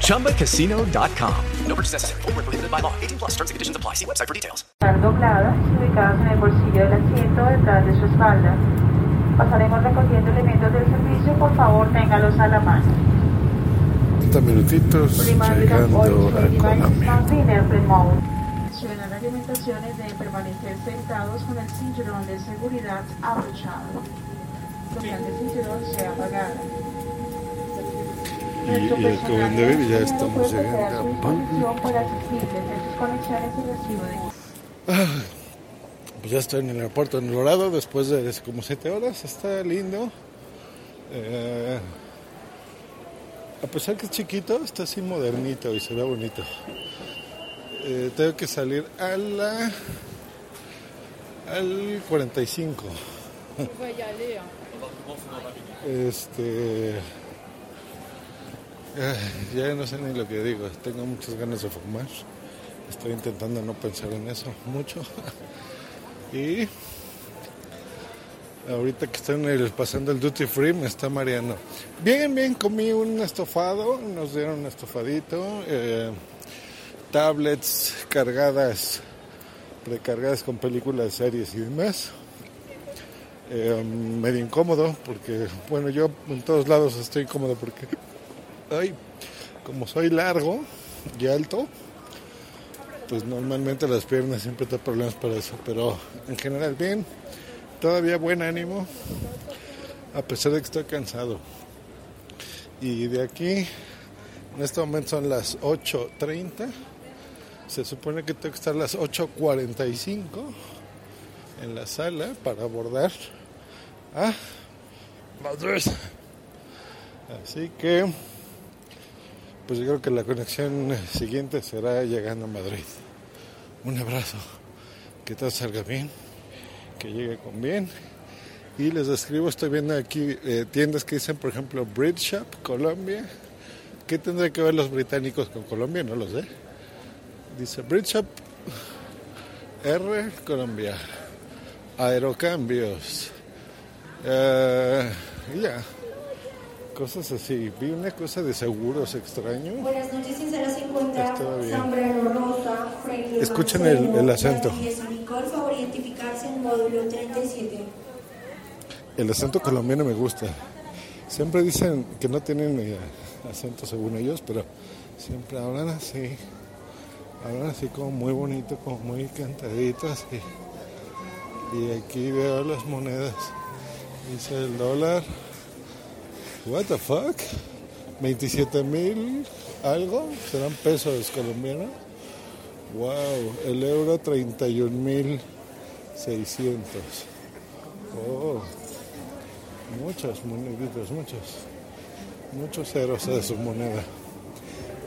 ChumbaCasino.com. No purchase necessary. Full prohibited by law. 18 plus terms and conditions apply. See website for details. dobladas ubicadas en el bolsillo del asiento detrás de su espalda. Pasaremos recogiendo elementos del servicio. Por favor, téngalos a la mano. 30 minutitos llegando a Colombia. Suenan las alimentaciones de permanecer sentados con el cinturón de seguridad abrochado. Total el cinturón sea apagada. Y, y acaban de ver, ya estamos llegando. Ah, pues ya estoy en el aeropuerto en Dorado después de como 7 horas. Está lindo. Eh, a pesar que es chiquito, está así modernito y se ve bonito. Eh, tengo que salir a la al 45. este ya no sé ni lo que digo, tengo muchas ganas de fumar. Estoy intentando no pensar en eso mucho. y ahorita que estoy pasando el duty free me está mareando. Bien, bien, comí un estofado, nos dieron un estofadito. Eh, tablets cargadas, precargadas con películas, series y demás. Eh, medio incómodo porque, bueno, yo en todos lados estoy incómodo porque, ay, como soy largo y alto, pues normalmente las piernas siempre te problemas para eso, pero en general bien, todavía buen ánimo, a pesar de que estoy cansado. Y de aquí, en este momento son las 8.30 se supone que tengo que estar a las 8.45 en la sala para abordar a Madrid. Así que, pues yo creo que la conexión siguiente será llegando a Madrid. Un abrazo, que todo salga bien, que llegue con bien. Y les describo, estoy viendo aquí eh, tiendas que dicen, por ejemplo, Bridge Shop, Colombia. ¿Qué tendrán que ver los británicos con Colombia? No lo sé. Dice Bridge Up R Colombia. Aerocambios. Ya. Cosas así. Vi una cosa de seguros extraño. Buenas noches, sincera se encuentra Sombrero Rosa, Escuchen el, el acento. Por favor, identificarse en módulo 37. El acento colombiano me gusta. Siempre dicen que no tienen eh, acento según ellos, pero siempre hablan así. Ahora así como muy bonito, como muy cantadito así. Y aquí veo las monedas. Dice el dólar. What the fuck? 27 mil algo. ¿Serán pesos colombianos? Wow. El euro 31 mil 600. Oh. Muchos moneditos, muchos. Muchos ceros de su moneda.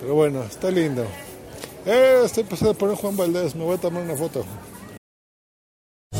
Pero bueno, está lindo. Eh, estoy pasando por Juan Valdez. Me voy a tomar una foto.